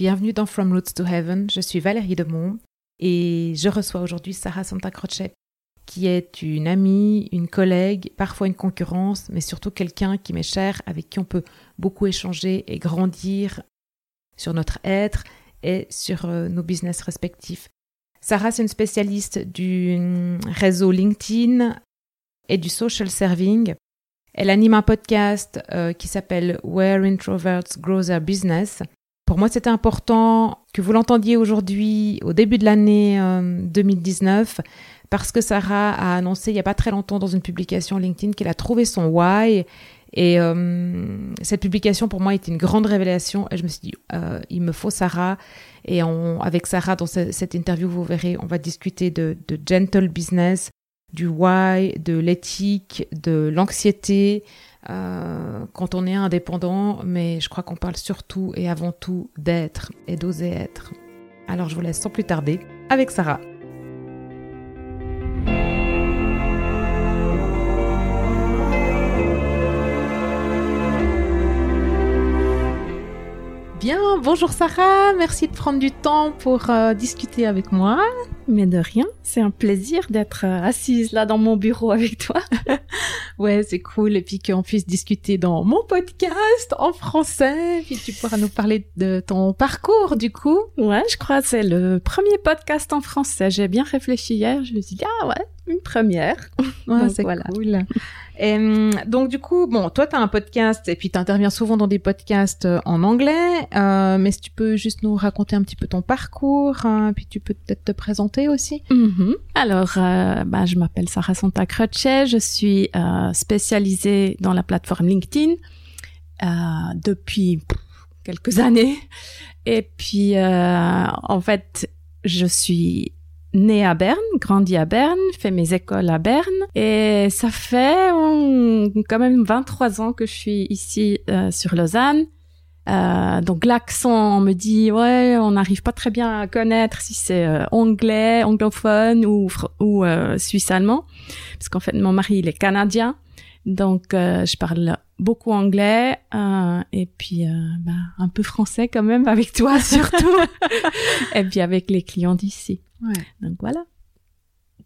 Bienvenue dans From Roots to Heaven. Je suis Valérie Demont et je reçois aujourd'hui Sarah Santa Croce, qui est une amie, une collègue, parfois une concurrence, mais surtout quelqu'un qui m'est cher, avec qui on peut beaucoup échanger et grandir sur notre être et sur euh, nos business respectifs. Sarah, c'est une spécialiste du hum, réseau LinkedIn et du social serving. Elle anime un podcast euh, qui s'appelle Where Introverts Grow Their Business pour moi, c'était important que vous l'entendiez aujourd'hui, au début de l'année 2019, euh, parce que Sarah a annoncé il n'y a pas très longtemps dans une publication LinkedIn qu'elle a trouvé son why. Et euh, cette publication, pour moi, était une grande révélation. Et je me suis dit, euh, il me faut Sarah. Et on, avec Sarah, dans cette interview, vous verrez, on va discuter de, de gentle business, du why, de l'éthique, de l'anxiété, euh, quand on est indépendant, mais je crois qu'on parle surtout et avant tout d'être et d'oser être. Alors je vous laisse sans plus tarder avec Sarah. Bien, bonjour Sarah, merci de prendre du temps pour euh, discuter avec moi. Mais de rien, c'est un plaisir d'être euh, assise là dans mon bureau avec toi. ouais, c'est cool et puis qu'on puisse discuter dans mon podcast en français. Puis tu pourras nous parler de ton parcours du coup. Ouais, je crois que c'est le premier podcast en français. J'ai bien réfléchi hier, je me suis dit ah ouais, une première. Ouais, c'est cool. Et, donc du coup, bon, toi tu as un podcast et puis tu interviens souvent dans des podcasts euh, en anglais, euh, mais si tu peux juste nous raconter un petit peu ton parcours, hein, puis tu peux peut-être te présenter aussi. Mm-hmm. Alors, euh, bah, je m'appelle Sarah Santa Croce, je suis euh, spécialisée dans la plateforme LinkedIn euh, depuis quelques années. Et puis, en fait, je suis née à Berne, grandie à Berne, fait mes écoles à Berne et ça fait quand même 23 ans que je suis ici sur Lausanne. Euh, donc l'accent, on me dit ouais, on n'arrive pas très bien à connaître si c'est euh, anglais, anglophone ou ou euh, suisse allemand, parce qu'en fait mon mari il est canadien, donc euh, je parle beaucoup anglais et puis bah, un peu français quand même avec toi surtout, et puis avec les clients d'ici. Ouais. Donc voilà.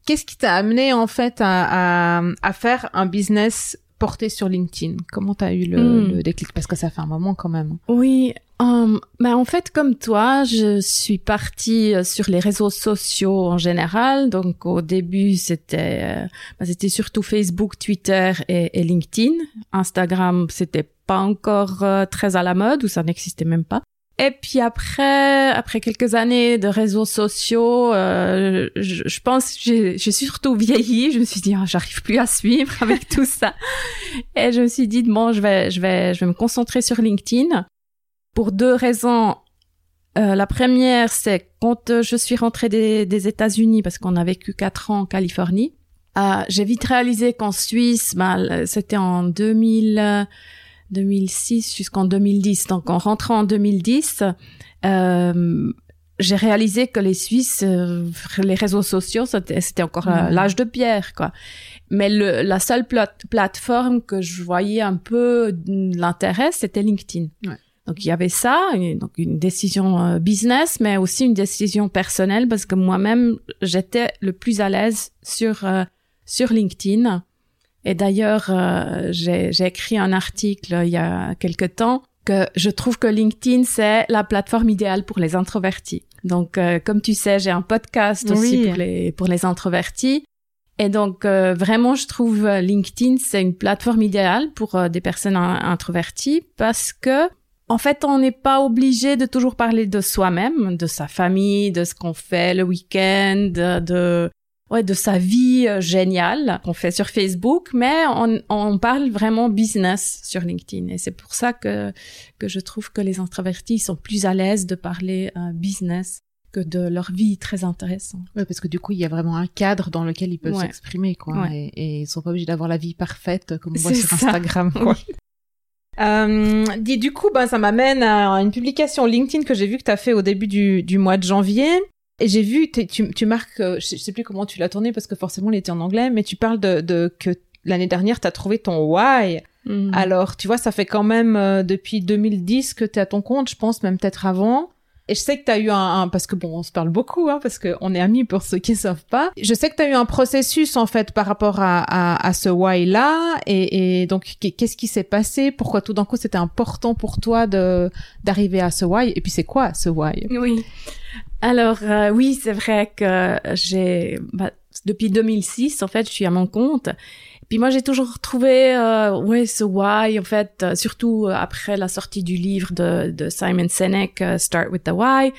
Qu'est-ce qui t'a amené en fait à, à, à, faire un business porté sur LinkedIn Comment t'as eu le, mm. le, déclic? Parce que ça fait un moment quand même. Oui, um, bah en fait comme toi, je suis partie euh, sur les réseaux sociaux en général. Donc au début c'était euh, bah, c'était surtout Facebook, Twitter et, et LinkedIn. Instagram c'était pas encore euh, très à la mode ou ça n'existait même pas. Et puis après, après quelques années de réseaux sociaux, euh, je, je, pense j'ai j'ai surtout vieilli. Je me suis dit, oh, j'arrive plus à suivre avec tout ça. Et je me suis dit, bon, je vais, je vais, je vais me concentrer sur LinkedIn pour deux raisons. Euh, la première, c'est quand je suis rentrée des, des États-Unis, parce qu'on a vécu quatre ans en Californie. Euh, j'ai vite réalisé qu'en Suisse, bah, c'était en 2000. 2006 jusqu'en 2010. Donc en rentrant en 2010, euh, j'ai réalisé que les Suisses, euh, les réseaux sociaux, c'était encore mmh. l'âge de pierre, quoi. Mais le, la seule plateforme que je voyais un peu l'intérêt, c'était LinkedIn. Ouais. Donc il y avait ça, une, donc une décision euh, business, mais aussi une décision personnelle parce que moi-même j'étais le plus à l'aise sur euh, sur LinkedIn et d'ailleurs, euh, j'ai écrit un article il y a quelque temps que je trouve que LinkedIn, c'est la plateforme idéale pour les introvertis. Donc, euh, comme tu sais, j'ai un podcast aussi pour les, pour les introvertis. Et donc, euh, vraiment, je trouve LinkedIn, c'est une plateforme idéale pour euh, des personnes introverties parce que, en fait, on n'est pas obligé de toujours parler de soi-même, de sa famille, de ce qu'on fait le week-end, de ouais, de sa vie euh, géniale qu'on fait sur Facebook, mais on, on parle vraiment business sur LinkedIn. Et c'est pour ça que, que je trouve que les introvertis sont plus à l'aise de parler euh, business que de leur vie très intéressante. Ouais, parce que du coup, il y a vraiment un cadre dans lequel ils peuvent ouais. s'exprimer, quoi. Ouais. Et, et, ils sont pas obligés d'avoir la vie parfaite comme on voit sur ça. Instagram, quoi. Oui. Euh, du coup, ben ça m'amène à une publication LinkedIn que j'ai vu que tu as fait au début du, du mois de janvier. Et j'ai vu, tu, tu marques, euh, je sais plus comment tu l'as tourné parce que forcément il était en anglais, mais tu parles de, de que l'année dernière tu as trouvé ton why. Mm. Alors tu vois, ça fait quand même euh, depuis 2010 que tu es à ton compte, je pense même peut-être avant. Et je sais que tu as eu un, parce que bon, on se parle beaucoup, hein, parce qu'on est amis pour ceux qui savent pas. Je sais que tu as eu un processus en fait par rapport à, à, à ce why là, et, et donc qu'est-ce qui s'est passé? Pourquoi tout d'un coup c'était important pour toi de d'arriver à ce why? Et puis c'est quoi ce why? Oui. Alors euh, oui, c'est vrai que j'ai bah, depuis 2006 en fait, je suis à mon compte puis moi, j'ai toujours trouvé, euh, ouais, ce why, en fait, euh, surtout après la sortie du livre de, de Simon Sinek, euh, Start with the Why.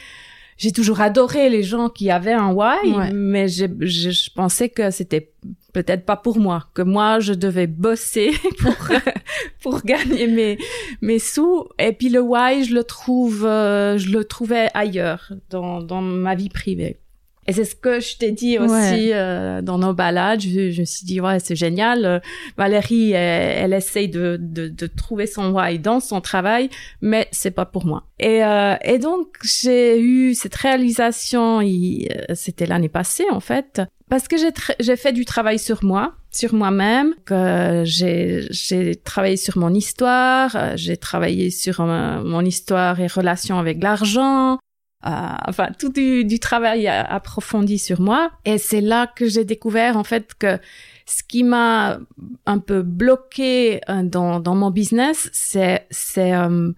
J'ai toujours adoré les gens qui avaient un why, mais je, je, pensais que c'était peut-être pas pour moi, que moi je devais bosser pour pour gagner mes mes sous. Et puis le why, je le trouve, euh, je le trouvais ailleurs dans dans ma vie privée. Et c'est ce que je t'ai dit aussi euh, dans nos balades. Je, je me suis dit, ouais, c'est génial. Euh, Valérie, elle, elle essaye de, de, de, trouver son why dans son travail, mais c'est pas pour moi. Et, euh, et donc, j'ai eu cette réalisation, euh, c'était l'année passée, en fait, parce que j'ai, j'ai fait du travail sur moi, sur moi-même, que j'ai, j'ai travaillé sur mon histoire, j'ai travaillé sur mon histoire et relation avec l'argent, enfin tout du, du travail approfondi sur moi. Et c'est là que j'ai découvert en fait que ce qui m'a un peu bloqué euh, dans, dans mon business, c'est c'est euh,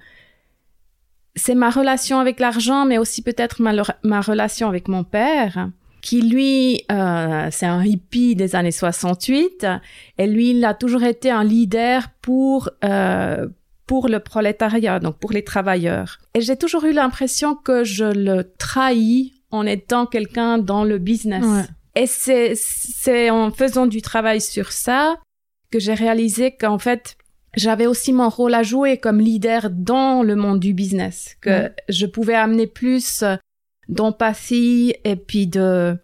c'est ma relation avec l'argent, mais aussi peut-être ma, ma relation avec mon père, qui lui, euh, c'est un hippie des années 68, et lui, il a toujours été un leader pour euh, pour le prolétariat, donc pour les travailleurs. Et j'ai toujours eu l'impression que je le trahis en étant quelqu'un dans le business. Et c'est, c'est en faisant du travail sur ça que j'ai réalisé qu'en fait, j'avais aussi mon rôle à jouer comme leader dans le monde du business, que je pouvais amener plus d'empathie et puis de,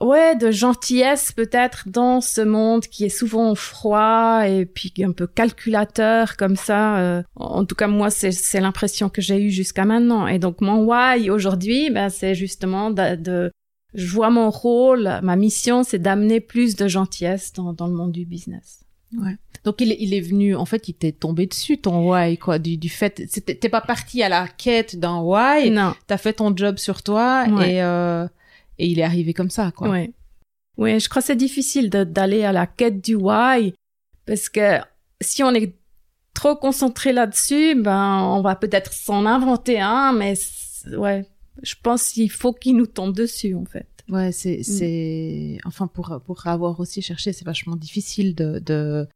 ouais, de gentillesse peut-être dans ce monde qui est souvent froid et puis un peu calculateur comme ça. Euh, en tout cas, moi, c'est l'impression que j'ai eue jusqu'à maintenant. Et donc, mon why aujourd'hui, ben, c'est justement de, de, je vois mon rôle, ma mission, c'est d'amener plus de gentillesse dans, dans le monde du business. Ouais. Donc il, il est venu, en fait, il t'est tombé dessus ton why, quoi, du, du fait, t'es pas parti à la quête d'un why. Non. T'as fait ton job sur toi et euh, et il est arrivé comme ça, quoi. Oui. Oui, je crois que c'est difficile d'aller à la quête du why parce que si on est trop concentré là-dessus, ben on va peut-être s'en inventer un, mais ouais, je pense qu'il faut qu'il nous tombe dessus en fait. Ouais, c'est mm. c'est enfin pour pour avoir aussi cherché, c'est vachement difficile de de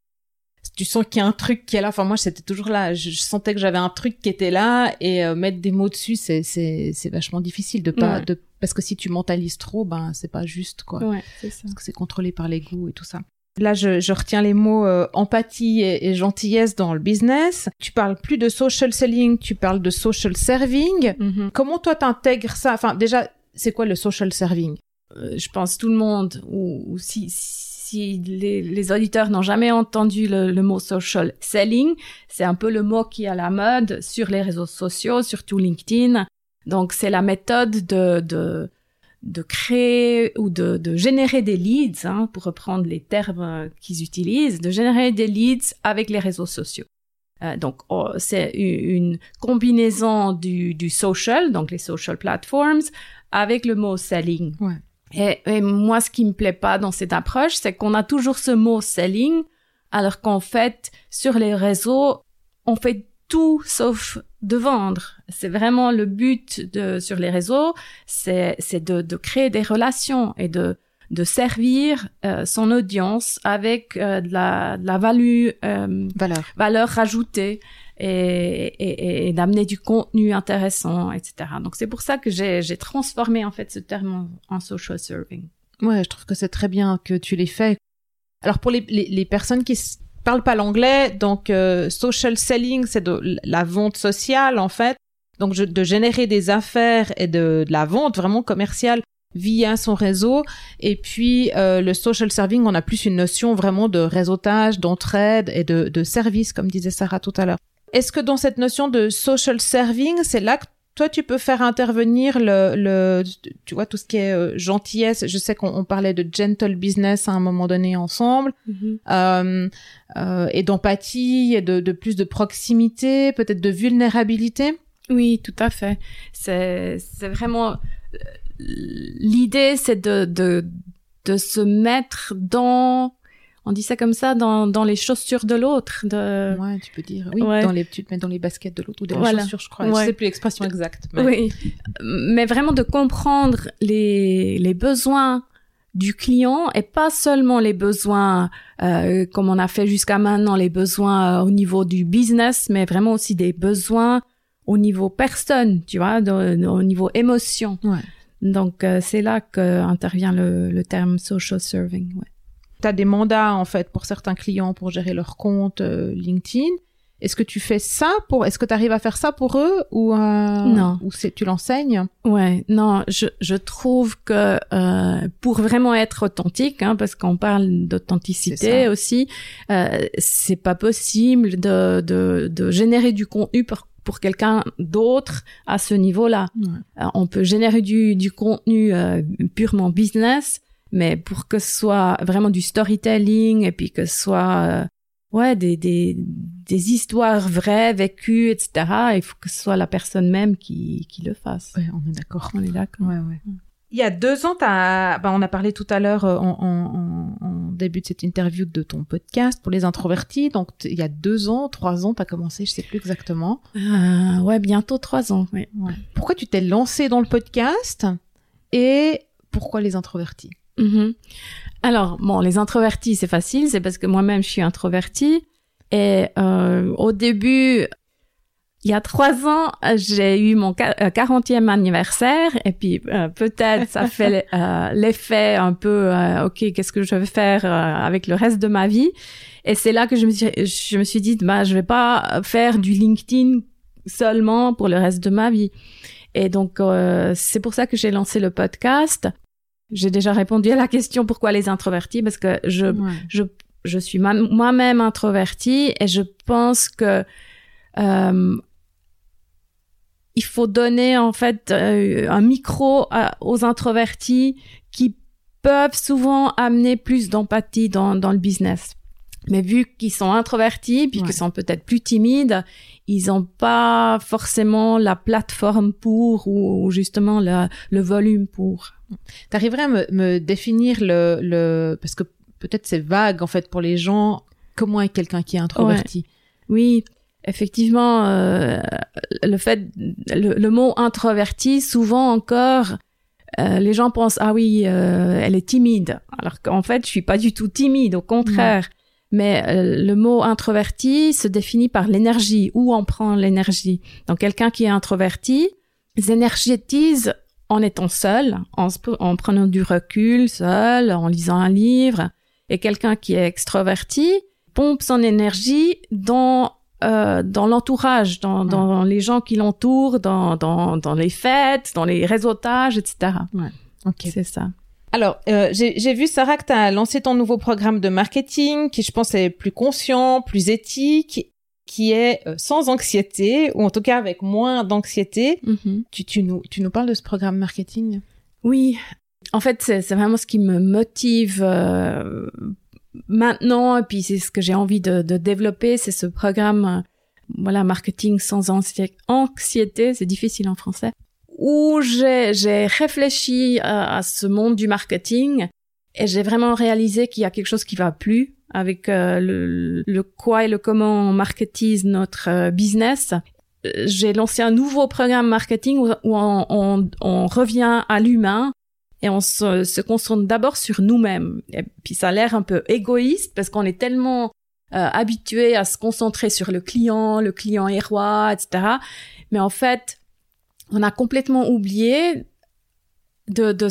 tu sens qu'il y a un truc qui est là. Enfin, moi, c'était toujours là. Je, sentais que j'avais un truc qui était là et euh, mettre des mots dessus, c'est c'est c'est vachement difficile de pas de parce que si tu mentalises trop, ben c'est pas juste quoi. Ouais, c'est ça. Parce que c'est contrôlé par les goûts et tout ça. Là, je, je retiens les mots euh, empathie et, gentillesse dans le business. Tu parles plus de social selling, tu parles de social serving. Mm-hmm. Comment toi t'intègres ça? Enfin, déjà, c'est quoi le social serving? Euh, Je pense tout le monde, ou, ou si, si les, les auditeurs n'ont jamais entendu le, mot social selling, c'est un peu le mot qui est à la mode sur les réseaux sociaux, surtout LinkedIn. Donc c'est la méthode de, de, de créer ou de, de générer des leads, hein, pour reprendre les termes qu'ils utilisent, de générer des leads avec les réseaux sociaux. Euh, donc oh, c'est une combinaison du, du social, donc les social platforms, avec le mot selling. Et, et, moi, ce qui me plaît pas dans cette approche, c'est qu'on a toujours ce mot selling, alors qu'en fait, sur les réseaux, on fait tout sauf de vendre. C'est vraiment le but de, sur les réseaux, c'est, de, de créer des relations et de, de servir euh, son audience avec euh, de, la, de la value, euh, valeur. valeur rajoutée et, et, et d'amener du contenu intéressant, etc. Donc c'est pour ça que j'ai, transformé en fait ce terme en, en social serving. Ouais, je trouve que c'est très bien que tu l'aies fait. Alors pour les, les, les personnes qui parle pas l'anglais, donc euh, social selling, c'est de la vente sociale en fait. Donc je, de générer des affaires et de, de, la vente vraiment commerciale via son réseau. Et puis euh, le social serving, on a plus une notion vraiment de réseautage, d'entraide et de, de service, comme disait Sarah tout à l'heure. Est-ce que dans cette notion de social serving, c'est là que toi, tu peux faire intervenir le, le tu vois, tout ce qui est euh, gentillesse? Je sais qu'on parlait de gentle business à un moment donné ensemble, mm-hmm. euh, euh, et d'empathie, et de, de, plus de proximité, peut-être de vulnérabilité? Oui, tout à fait. C'est c'est vraiment l'idée, c'est de, de de se mettre dans on dit ça comme ça dans, dans les chaussures de l'autre de ouais tu peux dire oui dans les tu te mets dans les baskets de l'autre ou dans les chaussures je crois. Ouais. je sais plus l'expression exacte mais... oui. Mais vraiment de comprendre les les besoins du client et pas seulement les besoins euh, comme on a fait jusqu'à maintenant les besoins euh, au niveau du business mais vraiment aussi des besoins au niveau personne tu vois au niveau émotion. Ouais. Donc euh, c'est là que intervient le, le terme social serving ouais. tu as des mandats en fait pour certains clients pour gérer leur compte euh, LinkedIn. Est-ce que tu fais ça pour Est-ce que tu arrives à faire ça pour eux ou euh, non. ou c'est tu l'enseignes? Ouais, non, je je trouve que euh, pour vraiment être authentique, hein, parce qu'on parle d'authenticité aussi, euh, c'est pas possible de, de de générer du contenu pour pour quelqu'un d'autre à ce niveau-là. Ouais. Euh, on peut générer du du contenu euh, purement business, mais pour que ce soit vraiment du storytelling et puis que ce soit euh, ouais des, des, des histoires vraies vécues etc il faut que ce soit la personne même qui, qui le fasse ouais, on est d'accord on est d'accord ouais, ouais. Il y a deux ans as... Ben, on a parlé tout à l'heure en, en, en début de cette interview de ton podcast pour les introvertis donc il y a deux ans trois ans tu as commencé je sais plus exactement euh, ouais bientôt trois ans ouais. pourquoi tu t'es lancé dans le podcast et pourquoi les introvertis? Mm -hmm. Alors, bon, les introvertis, c'est facile, c'est parce que moi-même, je suis introvertie. Et euh, au début, il y a trois ans, j'ai eu mon 40e anniversaire et puis euh, peut-être ça fait euh, l'effet un peu, euh, ok, qu'est-ce que je vais faire euh, avec le reste de ma vie? Et c'est là que je me suis, je me suis dit, bah, je vais pas faire du LinkedIn seulement pour le reste de ma vie. Et donc, euh, c'est pour ça que j'ai lancé le podcast. J'ai déjà répondu à la question pourquoi les introvertis? Parce que je ouais. je je suis moi-même introvertie et je pense que euh, il faut donner en fait euh, un micro à, aux introvertis qui peuvent souvent amener plus d'empathie dans, dans le business. Mais vu qu'ils sont introvertis, puis ouais. qu'ils sont peut-être plus timides, ils n'ont pas forcément la plateforme pour ou, ou justement le, le volume pour. T'arriverais à me, me définir le, le parce que peut-être c'est vague en fait pour les gens. Comment est quelqu'un qui est introverti? Ouais. Oui, effectivement, euh, le fait, le, le, mot introverti, souvent encore, euh, les gens pensent ah oui, euh, elle est timide. Alors qu'en fait, je suis pas du tout timide, au contraire. Ouais. Mais euh, le mot introverti se définit par l'énergie, où on prend l'énergie? Donc quelqu'un qui est introverti énergétise en étant seul, en, en prenant du recul, seul, en lisant un livre. Et quelqu'un qui est extroverti pompe son énergie dans euh, dans l'entourage, dans, ouais. dans les gens qui l'entourent, dans, dans, dans les fêtes, dans les réseautages, etc. Ouais. Ok. C'est ça. Alors, euh, j'ai vu, Sarah, que tu as lancé ton nouveau programme de marketing qui, je pense, est plus conscient, plus éthique, qui est euh, sans anxiété, ou en tout cas avec moins d'anxiété. Mm -hmm. tu, tu, nous, tu nous parles de ce programme marketing? Oui. En fait, c'est vraiment ce qui me motive euh, maintenant, et puis c'est ce que j'ai envie de, de développer, c'est ce programme, euh, voilà, marketing sans anxiété, c'est difficile en français, où j'ai réfléchi à, à, ce monde du marketing et j'ai vraiment réalisé qu'il y a quelque chose qui va plus avec euh, le, le, quoi et le comment on marketise notre euh, business. J'ai lancé un nouveau programme marketing où, où on, on, on revient à l'humain et on se, se concentre d'abord sur nous-mêmes. Et puis ça a l'air un peu égoïste parce qu'on est tellement euh, habitué à se concentrer sur le client, le client est roi, etc. Mais en fait, on a complètement oublié de de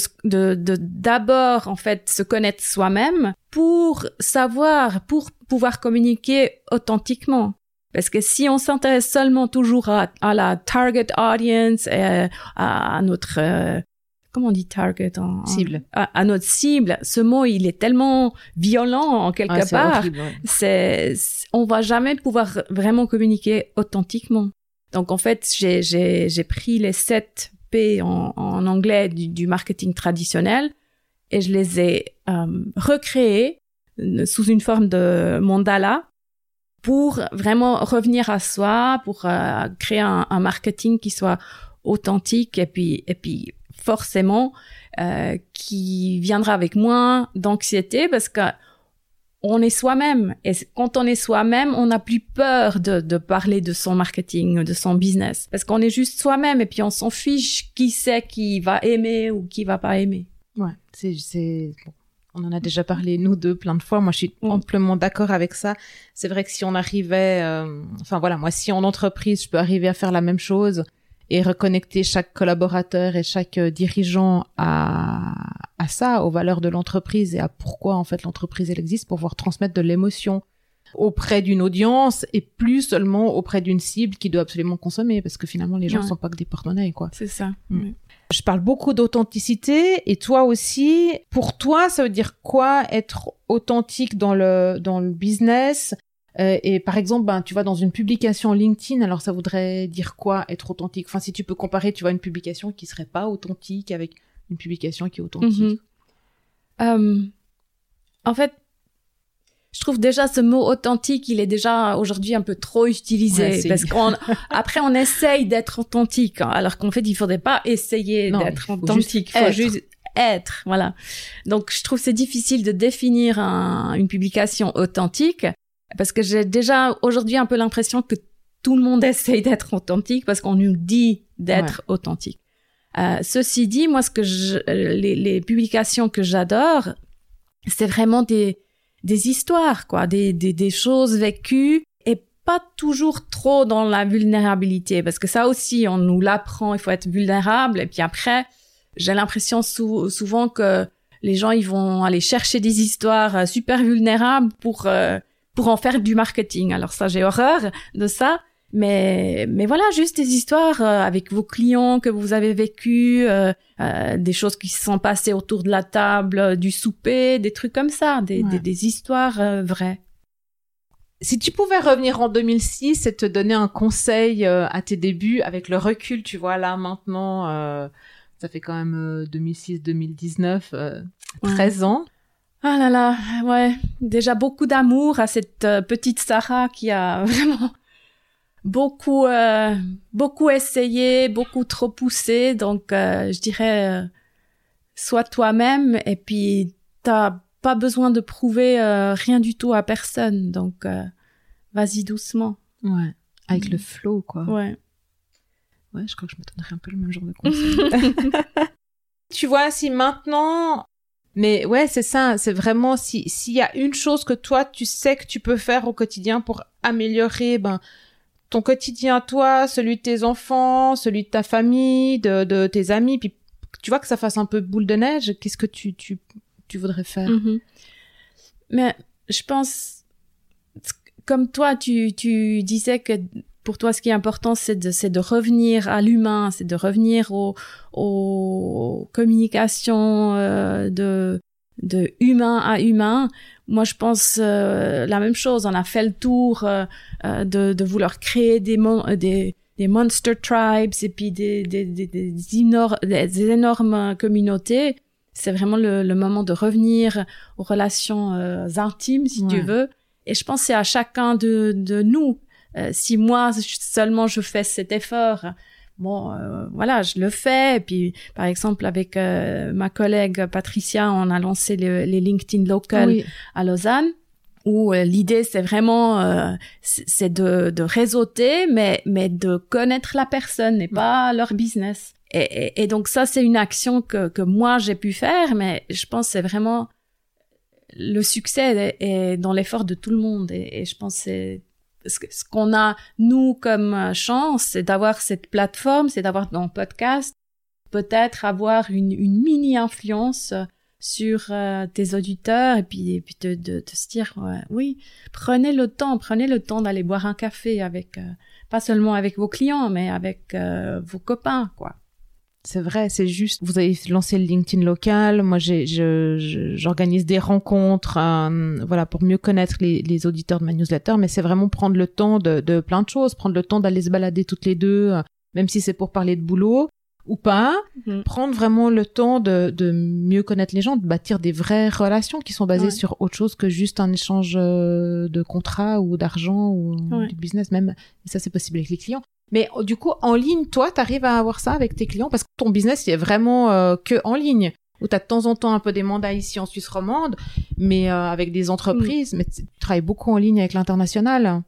de d'abord en fait se connaître soi-même pour savoir pour pouvoir communiquer authentiquement parce que si on s'intéresse seulement toujours à, à la target audience et à, à notre euh, comment on dit target en, cible. À, à, notre cible. Ce mot il est tellement violent en quelque ah, part. c'est ouais. on va jamais pouvoir vraiment communiquer authentiquement. Donc en fait j'ai j'ai j'ai pris les sept P en, en anglais du, du, marketing traditionnel et je les ai euh, recréés sous une forme de mandala pour vraiment revenir à soi, pour euh, créer un, un, marketing qui soit authentique et puis et puis forcément euh, qui viendra avec moins d'anxiété parce que on est soi-même et quand on est soi-même, on n'a plus peur de, de parler de son marketing, de son business parce qu'on est juste soi-même et puis on s'en fiche qui sait qui va aimer ou qui va pas aimer. Ouais, c'est c'est bon. On en a déjà parlé nous deux plein de fois. Moi, je suis amplement d'accord avec ça. C'est vrai que si on arrivait, euh, enfin voilà, moi, si en entreprise, je peux arriver à faire la même chose et reconnecter chaque collaborateur et chaque euh, dirigeant à, à ça, aux valeurs de l'entreprise et à pourquoi en fait l'entreprise elle existe pour pouvoir transmettre de l'émotion auprès d'une audience et plus seulement auprès d'une cible qui doit absolument consommer parce que finalement les gens ne sont pas que des porte-monnaies quoi. C'est ça. Mm. Je parle beaucoup d'authenticité et toi aussi. Pour toi, ça veut dire quoi être authentique dans le dans le business? Euh, et par exemple, ben, tu vas dans une publication LinkedIn, alors ça voudrait dire quoi être authentique? Enfin, si tu peux comparer, tu vois, une publication qui serait pas authentique avec une publication qui est authentique. Mm en fait, je trouve déjà ce mot authentique, il est déjà aujourd'hui un peu trop utilisé parce qu'on après on essaye d'être authentique, hein, alors qu'en fait il faudrait pas essayer d'être authentique, il faut juste être, voilà. Donc je trouve c'est difficile de définir un, une publication authentique parce que j'ai déjà aujourd'hui un peu l'impression que tout le monde essaye d'être authentique parce qu'on nous dit d'être authentique. Euh, ceci dit, moi, ce que je, les, les publications que j'adore, c'est vraiment des, des histoires, quoi, des, des, des choses vécues et pas toujours trop dans la vulnérabilité. Parce que ça aussi, on nous l'apprend, il faut être vulnérable. Et puis après, j'ai l'impression souvent que les gens, ils vont aller chercher des histoires super vulnérables pour euh, pour en faire du marketing. Alors ça, j'ai horreur de ça. Mais, mais voilà, juste des histoires euh, avec vos clients que vous avez vécu, euh, euh, des choses qui se sont passées autour de la table, du souper, des trucs comme ça, des, des, des, histoires vraies. Si tu pouvais revenir en 2006 et te donner un conseil à tes débuts, avec le recul, tu vois, là maintenant, ça fait quand même 2006-2019, 13 ans. Ah là là, ouais, déjà beaucoup d'amour à cette euh, petite Sarah qui a vraiment beaucoup euh, beaucoup essayé, beaucoup trop poussé. Donc euh, je dirais sois toi-même et puis t'as pas besoin de prouver rien du tout à personne. Donc vas-y doucement. Ouais, avec le flow quoi. Ouais. Ouais, je crois que je me donnerais un peu le même genre de conseil. tu vois, si maintenant mais ouais, c'est ça. C'est vraiment si s'il y a une chose que toi tu sais que tu peux faire au quotidien pour améliorer ben ton quotidien toi, celui de tes enfants, celui de ta famille, de, de tes amis, puis tu vois que ça fasse un peu boule de neige. Qu'est-ce que tu tu tu voudrais faire? Mm-hmm. Mais je pense comme toi, tu tu disais que pour toi, ce qui est important, c'est de, c'est de revenir à l'humain, c'est de revenir aux, aux communications euh, de, de humain à humain. Moi, je pense euh, la même chose. On a fait le tour euh, euh de, de vouloir créer des, des, des monster tribes et puis des, des, des, des, des énormes communautés. C'est vraiment le, le, moment de revenir aux relations euh, intimes, si tu veux. Et je pense c'est à chacun de, de nous euh, si moi seulement je fais cet effort, bon, euh, voilà, je le fais. Et puis, par exemple, avec euh, ma collègue Patricia, on a lancé les, LinkedIn Local à Lausanne où l'idée c'est vraiment c'est de, de réseauter mais mais de connaître la personne et pas leur business. Et, et, donc ça c'est une action que que moi j'ai pu faire mais je pense c'est vraiment le succès est, dans l'effort de tout le monde. Et, et je pense c'est ce qu'on a nous comme euh, chance, c'est d'avoir cette plateforme, c'est d'avoir dans podcast peut-être avoir une, une mini influence sur euh, tes auditeurs et puis de, se dire oui prenez le temps prenez le temps d'aller boire un café avec euh, pas seulement avec vos clients mais avec vos copains quoi c'est vrai, c'est juste. Vous avez lancé le LinkedIn local. Moi, j'organise des rencontres, euh, voilà, pour mieux connaître les, les, auditeurs de ma newsletter. Mais c'est vraiment prendre le temps de, de, plein de choses, prendre le temps d'aller se balader toutes les deux, euh, même si c'est pour parler de boulot. ou pas, Mhm. prendre vraiment le temps de, de mieux connaître les gens, de bâtir des vraies relations qui sont basées Ouais. sur autre chose que juste un échange euh, de contrats ou d'argent ou Ouais. du business même. Et ça, c'est possible avec les clients. Mais euh, du coup, en ligne, toi, tu arrives à avoir ça avec tes clients? Parce que ton business, il est vraiment euh, que en ligne où tu as de temps en temps un peu des mandats ici en Suisse romande, mais euh, avec des entreprises, mais tu travailles beaucoup en ligne avec l'international.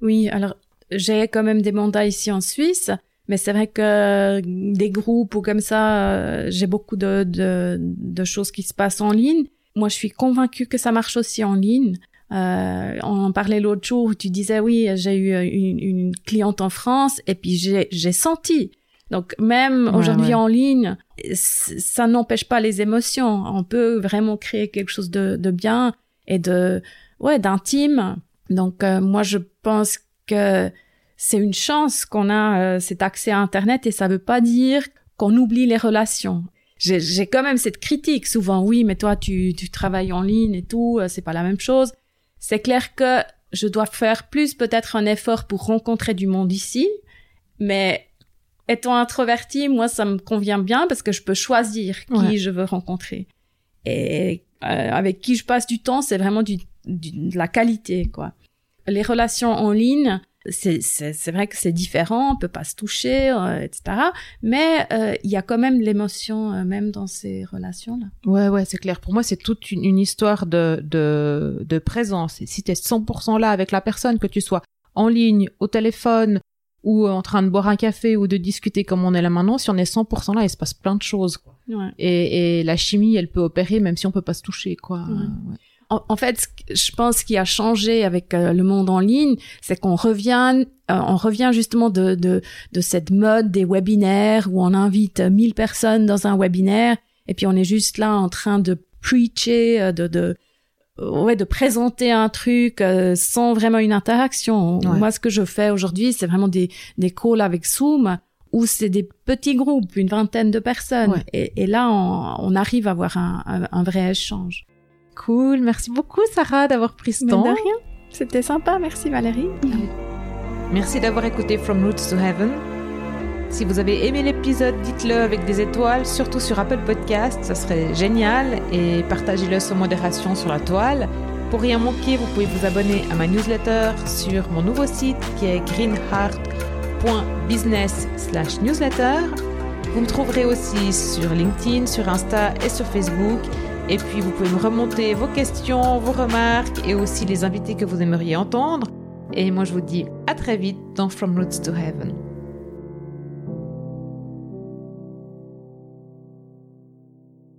Oui, alors j'ai quand même des mandats ici en Suisse, mais c'est vrai que des groupes ou comme ça, euh, j'ai beaucoup de, de, de choses qui se passent en ligne. Moi, je suis convaincue que ça marche aussi en ligne. Euh, on en parlait l'autre jour où tu disais oui, j'ai eu une, une cliente en France et puis j'ai senti. Donc même Ouais, aujourd'hui ouais. en ligne, ça n'empêche pas les émotions. On peut vraiment créer quelque chose de, de bien et de ouais d'intime. Donc euh, moi je pense que c'est une chance qu'on a euh, cet accès à Internet et ça veut pas dire qu'on oublie les relations. J'ai j'ai quand même cette critique souvent, oui, mais toi tu, tu travailles en ligne et tout, euh, c'est pas la même chose. C'est clair que je dois faire plus peut-être un effort pour rencontrer du monde ici, mais étant introvertie, moi ça me convient bien parce que je peux choisir qui Ouais. je veux rencontrer. Et euh, avec qui je passe du temps, c'est vraiment du, du- de la qualité, quoi. Les relations en ligne, c'est vrai que c'est différent, on peut pas se toucher, euh, etc. Mais euh, il y a quand même l'émotion euh, même dans ces relations-là. Ouais, ouais, c'est clair. Pour moi, c'est toute une, une histoire de, de, de présence. Et si tu es 100% là avec la personne, que tu sois en ligne, au téléphone, ou en train de boire un café, ou de discuter comme on est là maintenant, si on est 100% là, il se passe plein de choses. quoi. Ouais. Et, et la chimie, elle peut opérer même si on peut pas se toucher, quoi. Ouais. Ouais. En, en fait, je pense qui a changé avec euh, le monde en ligne, c'est qu'on revient, euh, on revient justement de, de, de cette mode des webinaires où on invite euh, 1000 personnes dans un webinaire et puis on est juste là en train de preacher, euh, de, de, ouais, de présenter un truc euh, sans vraiment une interaction. Ouais. Moi, ce que je fais aujourd'hui, c'est vraiment des, des calls avec Zoom où c'est des petits groupes, une vingtaine de personnes. Ouais. Et, et là, on, on arrive à avoir un, un, un vrai échange. Cool. Merci beaucoup, Sarah, d'avoir pris ce Mais temps. de rien. C'était sympa, merci Valérie. Merci d'avoir écouté From Roots to Heaven. Si vous avez aimé l'épisode, dites-le avec des étoiles, surtout sur Apple Podcast, ça serait génial, et partagez-le sans modération sur la toile. Pour rien manquer, vous pouvez vous abonner à ma newsletter sur mon nouveau site qui est greenheart.business/newsletter. Vous me trouverez aussi sur LinkedIn, sur Insta et sur Facebook. Et puis vous pouvez me remonter vos questions, vos remarques et aussi les invités que vous aimeriez entendre. Et moi je vous dis à très vite dans From Roots to Heaven.